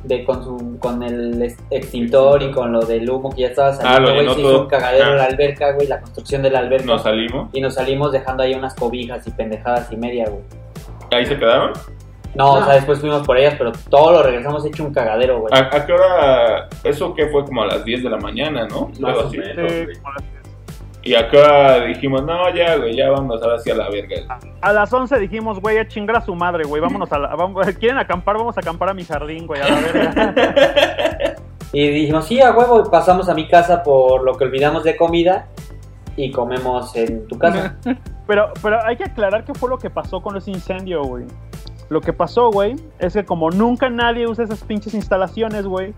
De con su, con el ex- extintor y con lo del humo que ya estaba Ah, saliendo, lo güey. llenó se hizo todo. un cagadero Ah. la alberca, güey, la construcción de la alberca. Nos salimos. y nos salimos dejando ahí unas cobijas y pendejadas y media, güey. Ahí se quedaron. No, o sea, después fuimos por ellas, pero todo lo regresamos hecho un cagadero, güey. ¿A, a qué hora? Eso que fue como a las 10 de la mañana, ¿no? Más o menos, Sí, las- Y acá dijimos, no, ya, güey, ya vamos ahora sí a la verga. A las 11 dijimos, güey, a chingar a su madre, güey. Vámonos a la. vamos- ¿Quieren acampar? Vamos a acampar a mi jardín, güey, a la verga. Y dijimos, sí, a huevo, pasamos a mi casa por lo que olvidamos de comida y comemos en tu casa. Pero, pero hay que aclarar qué fue lo que pasó con ese incendio, güey. Lo que pasó, güey, es que como nunca nadie usa esas pinches instalaciones, güey,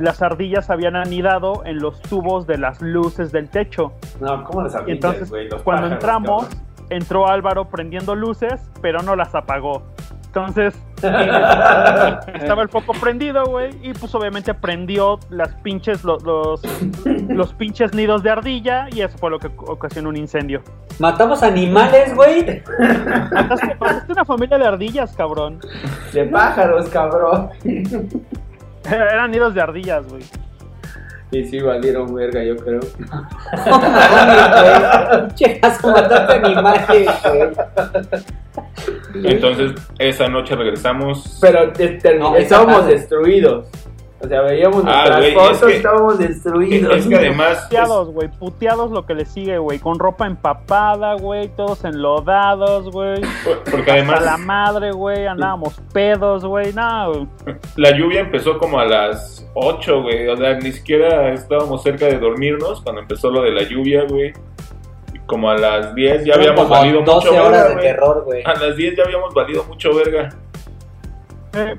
las ardillas habían anidado en los tubos de las luces del techo. No, ¿cómo las ardillas, entonces? Los cuando pájaros, entramos, cabrón. entró Álvaro prendiendo luces, pero no las apagó. Entonces, estaba el foco prendido, güey, y pues obviamente prendió las pinches, los, los, los pinches nidos de ardilla, y eso fue lo que ocasionó un incendio. Matamos animales, güey. Mataste, mataste una familia de ardillas, cabrón. De pájaros, cabrón. Eran nidos de ardillas, güey. Y sí, valieron verga, yo creo. Asco, mataste animales, güey. Entonces, esa noche regresamos. Pero te- te- No, destruidos. O sea, veíamos Ah, nuestras güey, fotos, es que- estábamos destruidos. Es que además. Puteados, güey, puteados lo que le sigue, güey, con ropa empapada, güey, todos enlodados, güey. porque A además la madre, güey, andábamos pedos, güey, no, la lluvia empezó como a las 8, güey. O sea, ni siquiera estábamos cerca de dormirnos cuando empezó lo de la lluvia, güey. Como a las 10 ya habíamos como valido 12 mucho horas verga, de terror, güey. A las 10 ya habíamos valido mucho verga. Eh,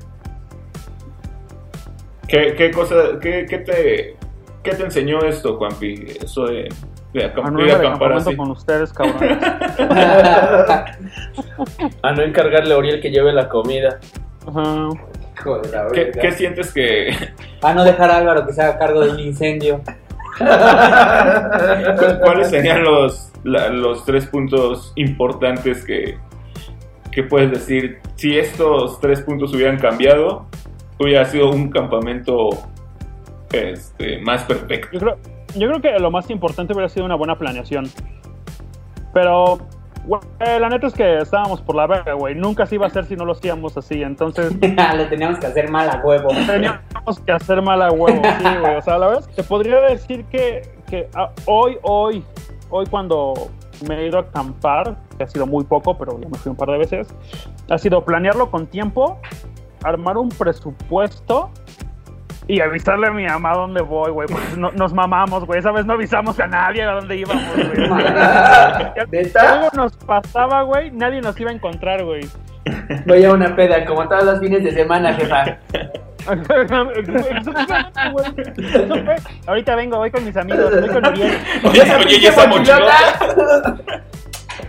¿Qué, qué cosa, qué, qué te, qué te enseñó esto, Juanpi? Eso de, de, acamp- a de de acampar así. con ustedes, cabrón. A no encargarle a Uriel que lleve la comida. Ajá. Hijo de la ¿Qué, qué sientes que, A no dejar a Álvaro que se haga cargo de un incendio. cuáles serían los, la- los tres puntos importantes que, que puedes decir? Si estos tres puntos hubieran cambiado, hubiera sido un campamento este, más perfecto. Yo creo, yo creo que lo más importante hubiera sido una buena planeación. Pero, güey, la neta es que estábamos por la verga, güey. Nunca se iba a hacer si no lo hacíamos así. Entonces, Lo teníamos que hacer mal a huevo. teníamos que hacer mal a huevo, sí, güey. O sea, la verdad es que te podría decir que, que ah, hoy, hoy, hoy cuando me he ido a acampar, que ha sido muy poco, pero ya me fui un par de veces, ha sido planearlo con tiempo, armar un presupuesto y avisarle a mi mamá dónde voy, güey. Porque no- nos mamamos, güey. Esa vez no avisamos a nadie a dónde íbamos, güey. Algo nos pasaba, güey. Nadie nos iba a encontrar, güey. Voy a una peda, como todos los fines de semana, jefa. Ahorita vengo, voy con mis amigos, voy con Uriel. Oye, oye, ¿y esa mochilota?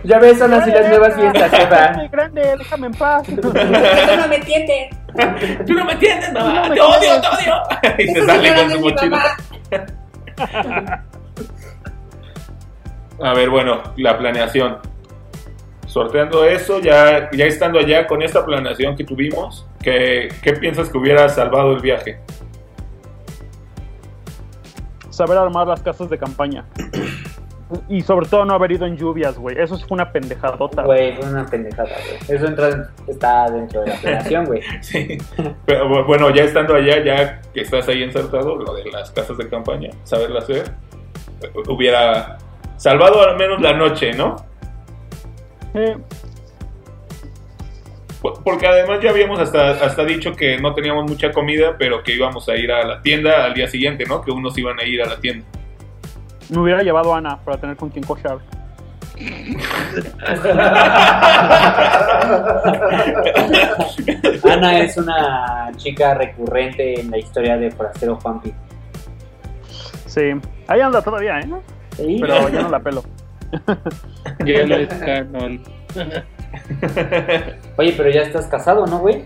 Ya ves, son así las nuevas fiestas, jefa. Grande, grande, déjame en paz. no me entiendes. Tú no me entiendes, mamá. No me te odio, te odio. y se sale con su mochila. A ver, bueno, la planeación. Sorteando eso, ya, ya estando allá con esta planeación que tuvimos, ¿qué, qué piensas que hubiera salvado el viaje? Saber armar las casas de campaña. Y sobre todo no haber ido en lluvias, güey. Eso sí fue una pendejadota. Güey, fue una pendejada, güey. Eso entra, está dentro de la planeación, güey. Sí. Pero bu- bueno, ya estando allá, ya que estás ahí insertado, lo de las casas de campaña, saberlo hacer, hubiera salvado al menos la noche, ¿no? Eh, Por- Porque además ya habíamos hasta, hasta dicho que no teníamos mucha comida, pero que íbamos a ir a la tienda al día siguiente, ¿no? Que unos iban a ir a la tienda. Me hubiera llevado a Ana para tener con quien cochar. Ana es una chica recurrente en la historia de Forastero Juanpi. Sí. Ahí anda todavía, ¿eh? Sí. Pero ya no la pelo. Ya no es canon. Oye, pero ya estás casado, ¿no, güey?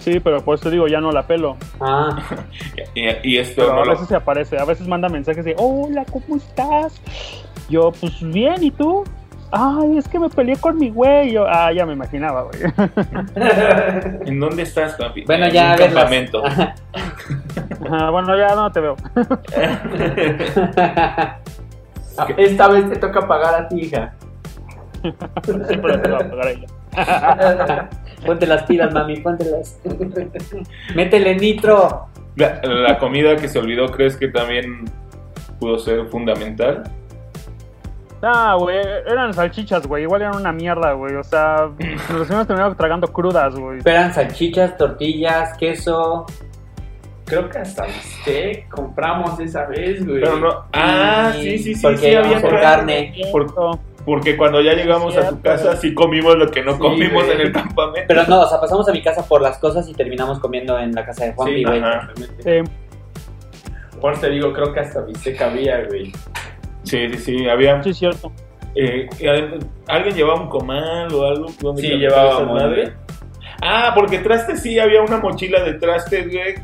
Sí, pero por eso digo, ya no la pelo. Ah, Y, y esto Pero no a lo- veces se aparece, a veces manda mensajes de, hola, ¿cómo estás? Yo, pues bien, ¿y tú? Ay, es que me peleé con mi güey. Yo, ah, ya me imaginaba, güey. ¿En dónde estás, papi? bueno, en ya a campamento. Ajá, bueno, ya no te veo. Esta vez te toca pagar a ti, hija. Siempre te va a pagar ella. Ponte las pilas, mami, póntelas. Métele nitro. La, la comida que se olvidó, ¿crees que también pudo ser fundamental? Ah, güey, eran salchichas, güey. Igual eran una mierda, güey. O sea, nos hemos terminado tragando crudas, güey. Esperan salchichas, tortillas, queso. creo que hasta usted compramos esa vez, güey. Pero no. Ah, sí, sí, sí. Porque sí, había carne. Por- porque cuando ya llegamos a tu casa, sí comimos lo que no Sí, comimos güey. en el campamento. Pero no, o sea, pasamos a mi casa por las cosas y terminamos comiendo en la casa de Juanpi, Sí, güey. Sí, Por te digo, creo que hasta bistec había, güey. Sí, sí, sí. Había. sí, cierto. eh, ¿Alguien llevaba un comal o algo? ¿Dónde Sí, llevaba madre? Ah, porque trastes sí, había una mochila de trastes, güey.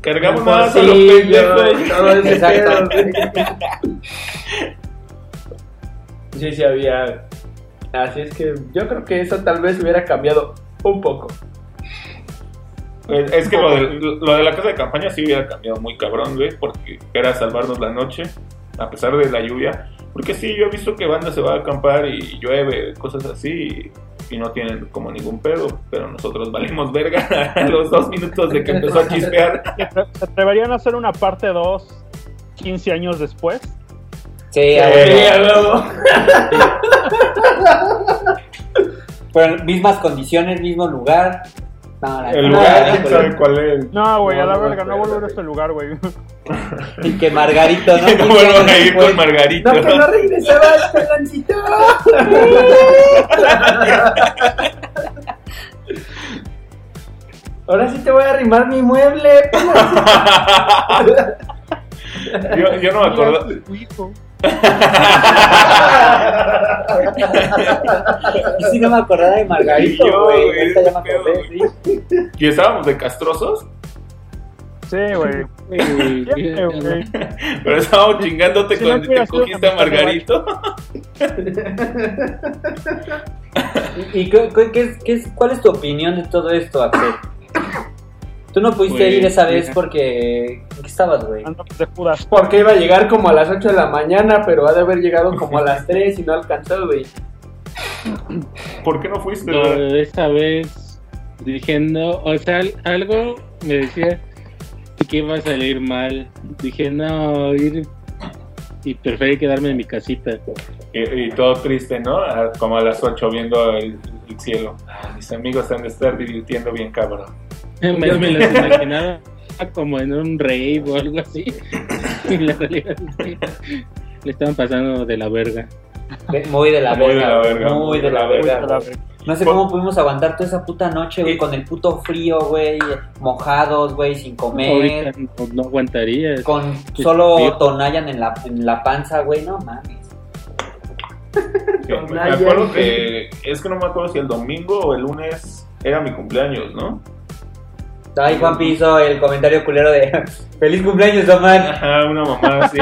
Cargamos más a los pendejos. Exacto. Sí, sí había. Así es que yo creo que eso tal vez hubiera cambiado un poco. Es, es que lo de, lo de la casa de campaña sí hubiera cambiado muy cabrón, güey, porque era salvarnos la noche, a pesar de la lluvia. Porque sí, yo he visto que banda se va a acampar y llueve, cosas así, y, y no tienen como ningún pedo, pero nosotros valimos verga a los dos minutos de que empezó a chispear. ¿Se atreverían a hacer una parte 2 15 años después? Sí, a huevo. Sí, a huevo. Pero mismas condiciones, mismo lugar. No, la El lugar, quién sabe cuál es. No, güey, a la verga, no volver a este lugar, güey. Y que Margarito, ¿no? Que no vuelvan a ir con Margarito. No, que no regresabas, peloncito. Ahora sí te voy a arrimar mi mueble. yo, yo no me acuerdo. Yo sí no me acordaba de Margarito, Y güey. Ahorita ya me acordé, sí. Y estábamos de castrosos, Sí, güey. Güey. pero estábamos chingándote Si no cuando te hubiera sido cogiste a Margarito. ¿Y, y qué, qué- qué es- qué es- cuál es tu opinión de todo esto, Axel? Tú no pudiste Pues, ir esa vez porque... ¿en qué estabas, güey? Ando de Judas. Porque iba a llegar como a las 8 de la mañana, pero ha de haber llegado como a las 3 y no alcanzó, güey. ¿Por qué no fuiste? No, güey? vez dije no, o sea, al- algo me decía que iba a salir mal. Dije no, ir y preferí quedarme en mi casita. Y, y todo triste, ¿no? A- Como a las 8 viendo el, el cielo. Ah, mis amigos se han de estar divirtiendo bien, cabrón. Me, me los imaginaba como en un rave o algo así. Y la realidad es que le estaban pasando de la verga. Muy de la verga, Muy de la verga, Muy de la güey. verga. No sé cómo pudimos aguantar toda esa puta noche, güey, con el puto frío, güey, mojados, güey, sin comer, no, no aguantaría. con solo. Tonayan en la, en la panza, güey, no mames. Sí, me acuerdo que. Es que no me acuerdo si el domingo o el lunes era mi cumpleaños, ¿no? Ay, Juanpi hizo el comentario culero de ¡Feliz cumpleaños, Omar! Ajá, una mamá así.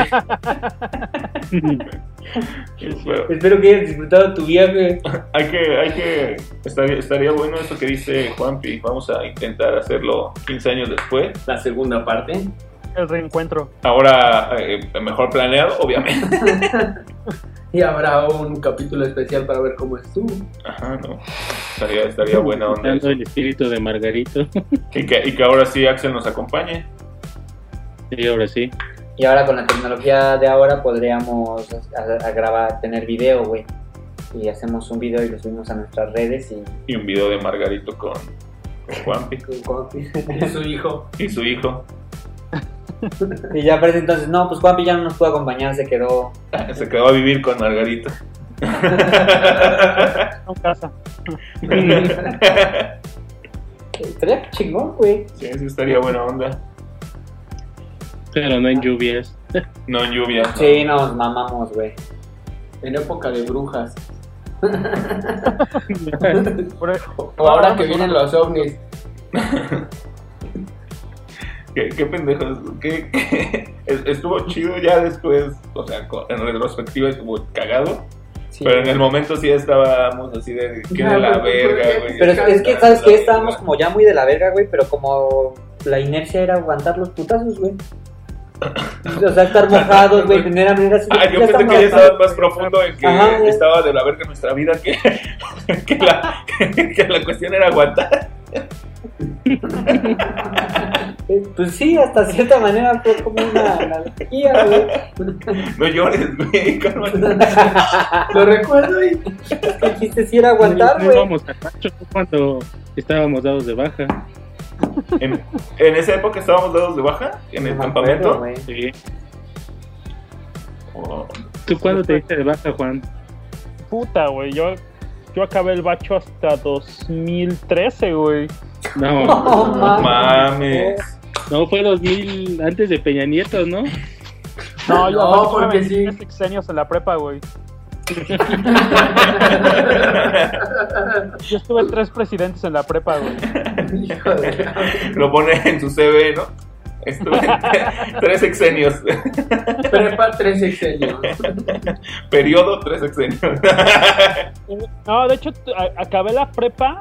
Pero Espero que hayas disfrutado tu viaje. hay que, hay que. Estaría, estaría bueno eso que dice Juanpi. Vamos a intentar hacerlo 15 años después. La segunda parte. El reencuentro. Ahora, eh, mejor planeado, obviamente. Y habrá un capítulo especial para ver cómo estuvo. Ajá, no. Estaría, estaría buena onda. Eso. el espíritu de Margarito. Y que, y que ahora sí Axel nos acompañe. Y ahora sí. Y ahora con la tecnología de ahora podríamos a- a grabar, tener video, güey. Y hacemos un video y lo subimos a nuestras redes y... Y un video de Margarito con, con Juanpi Y su hijo. y su hijo. Y ya parece entonces, no, pues Juanpi ya no nos pudo acompañar, se quedó... Se quedó a vivir con Margarito. En casa. Estaría chingón, güey. sí, sí, estaría buena onda. Pero no en lluvias. No en lluvia. no. Sí, nos mamamos, güey. En época de brujas. O ahora que vienen los ovnis. ¿Qué, qué pendejos. ¿Qué, qué- es- Estuvo chido ya después. O sea, en retrospectiva estuvo cagado. Sí. Pero en el momento sí estábamos así de. ¿Qué de la No, pero ¿por verga, güey? Pero es, es que, ¿sabes qué? Estábamos como ya muy de la verga, güey, pero como la inercia era aguantar los putazos, güey. O sea, estar mojados, güey, tener hambre, así Ah, yo pensé que ya estaba más profundo en que Ajá, estaba de la verga nuestra vida que, que, la, que la cuestión era aguantar. Pues sí, hasta cierta manera fue como una analogía, güey. No llores, güey, cálmate. Lo recuerdo y. El chiste sí era aguantar, No güey. íbamos a Pacho cuando estábamos dados de baja. En, en esa época estábamos dados de baja en el campamento. Sí. Oh, ¿Tú cuándo te diste de baja, Juan? Puta, güey. Yo, yo acabé el bacho hasta 2013, güey. No, No, no mames. mames. no fue 2000 antes de Peña Nieto, ¿no? No, yo No, porque tuve sí. 23 sexenios en la prepa, güey. Yo estuve tres presidentes en la prepa, güey. Hijo de la- Lo pone en su CV, ¿no? Estuve tres sexenios. Prepa tres sexenios. Periodo tres sexenios. No, de hecho, acabé la prepa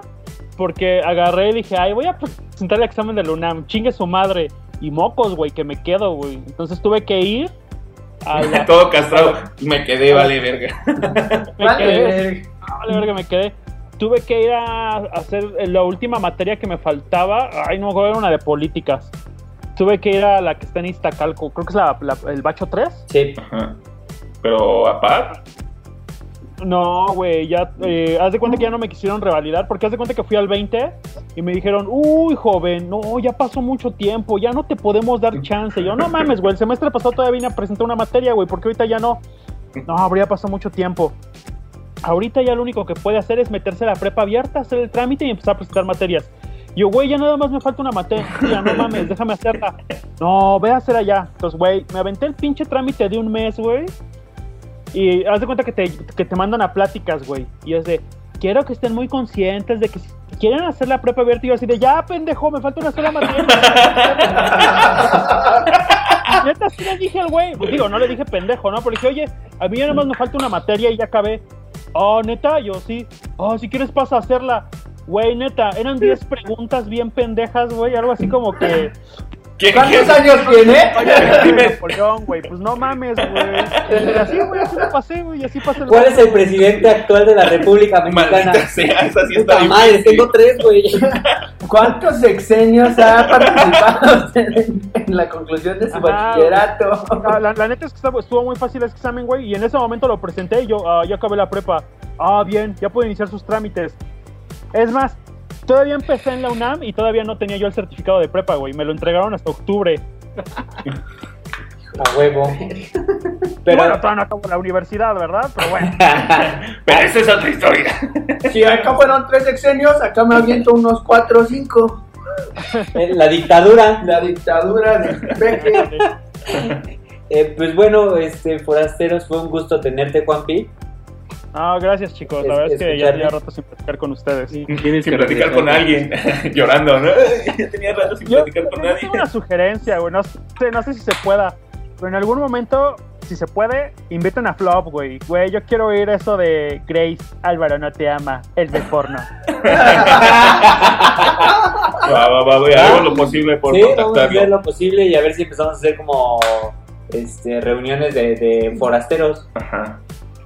porque agarré y dije, ay, voy a presentar el examen de la UNAM, chingue su madre. Y mocos, güey, que me quedo, güey. Entonces tuve que ir a la... Todo castrado. Me quedé, vale, verga. me Vale, quedé, verga. vale, verga, me quedé. Tuve que ir a hacer la última materia que me faltaba. Ay, no era una de políticas. Tuve que ir a la que está en Iztacalco. Creo que es la, la- el Bacho 3. Sí. Ajá. Pero a par. No, güey, ya, eh, haz de cuenta que ya no me quisieron revalidar, porque haz de cuenta que fui al 20 y me dijeron, uy, joven, no, ya pasó mucho tiempo, ya no te podemos dar chance. Y yo, no mames, güey, el semestre pasado todavía vine a presentar una materia, güey, porque ahorita ya no. No, habría pasado mucho tiempo. Ahorita ya lo único que puede hacer es meterse a la prepa abierta, hacer el trámite y empezar a presentar materias. Yo, güey, ya nada más me falta una materia, no mames, déjame hacerla. No, ve a hacer allá. Entonces, güey, me aventé el pinche trámite de un mes, güey. Y haz de cuenta que te, que te mandan a pláticas, güey. Y es de, quiero que estén muy conscientes de que si quieren hacer la prepa abierta, yo así de, ya, pendejo, me falta una sola materia. Neta, sí le dije al güey, digo, no le dije pendejo, ¿no? Pero dije, oye, a mí ya nada más me falta una materia y ya acabé. Oh, neta, yo sí. Oh, si quieres pasa a hacerla. Güey, neta, eran 10 preguntas bien pendejas, güey, algo así como que... ¿Quién, ¿Cuántos quién? años tiene? Dime. Napoleón, güey, pues no mames, güey. Así, güey, así lo pasé, güey, y así pasé el ¿Cuál es el presidente actual de la República Mexicana? Maldita sea, esa sí está Puta madre, tengo tres, güey. ¿Cuántos sexenios ha participado usted en, en la conclusión de su Ajá, bachillerato? Ah, La, la neta es que estuvo muy fácil ese examen, güey, y en ese momento lo presenté y yo, ah, ya acabé la prepa. Ah, bien, ya puedo iniciar sus trámites. Es más, todavía empecé en la UNAM y todavía no tenía yo el certificado de prepa, güey. Me lo entregaron hasta octubre. A huevo. Pero bueno, todavía no acabo la universidad, ¿verdad? Pero bueno. Pero esa es otra historia. Si acá fueron tres sexenios, acá me aviento unos cuatro o cinco. la dictadura. La dictadura de. Eh, pues bueno, este, forasteros, fue un gusto tenerte, Juanpi. Ah, gracias, chicos. La Es- verdad es que ya tenía rato sin platicar con ustedes. Tienes Sin que platicar con alguien. Llorando, ¿no? Ya tenía rato sin Yo, platicar con yo nadie. tengo una sugerencia, güey. No sé, no sé si se pueda. Pero en algún momento, si se puede, inviten a Flop, güey. Güey, yo quiero oír eso de Grace, Álvaro no te ama, el de porno. Va, va, va, voy a hacer lo posible por sí, vamos a hacer contactarlo. lo posible y a ver si empezamos a hacer como este, reuniones de, de forasteros Ajá.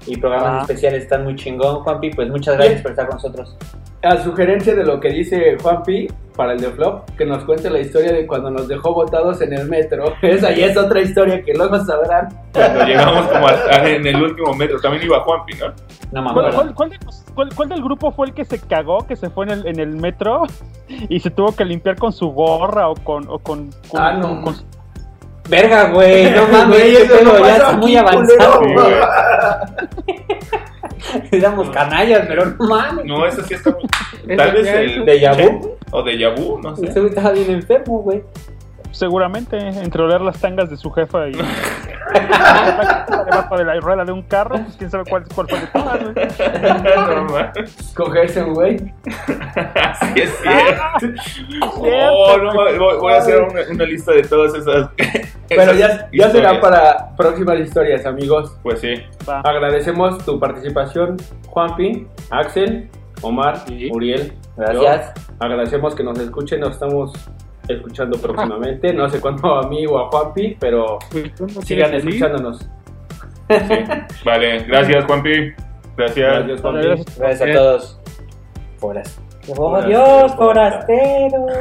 Y programas Ah. especiales. Están muy chingón, Juanpi. Pues muchas gracias por estar con nosotros. A sugerencia de lo que dice Juanpi para el de Flop, que nos cuente la historia de cuando nos dejó botados en el metro. Esa ya es otra historia que luego sabrán. Cuando llegamos como a- a- en el último metro, también iba Juanpi, ¿no? No me ¿Cuál, acuerdo. cuál- cuál cuál- cuál del grupo fue el que se cagó, que se fue en el, en el metro y se tuvo que limpiar con su gorra o con... O con, con- Ah, no. con- Verga, güey. No mames, eso ya está muy avanzado. Sí, Éramos canallas, pero no mames. No, eso sí está. Tal vez el. ¿De Yabu? O de Yabu, no Ese sé. güey estaba bien enfermo, güey. Seguramente entre oler las tangas de su jefa y... debajo de la rueda de un carro, pues quién sabe cuál, cuál fue de todas, güey. Cogerse un güey. Así es cierto. Oh, no, mames, voy, voy a hacer una, una lista de todas esas. Pero ya, ya será para próximas historias, amigos. Pues sí. Va. Agradecemos tu participación, Juanpi, Axel, Omar, Sí. Uriel. Gracias. yo. Agradecemos que nos escuchen, nos estamos escuchando próximamente. No sé cuándo a mí o a Juanpi, pero Pues, ¿tú no sigan escuchándonos. sí. Vale, gracias, Juanpi. Gracias. Gracias, Juanpi. Gracias. A todos. Forasteros, Adiós, forasteros.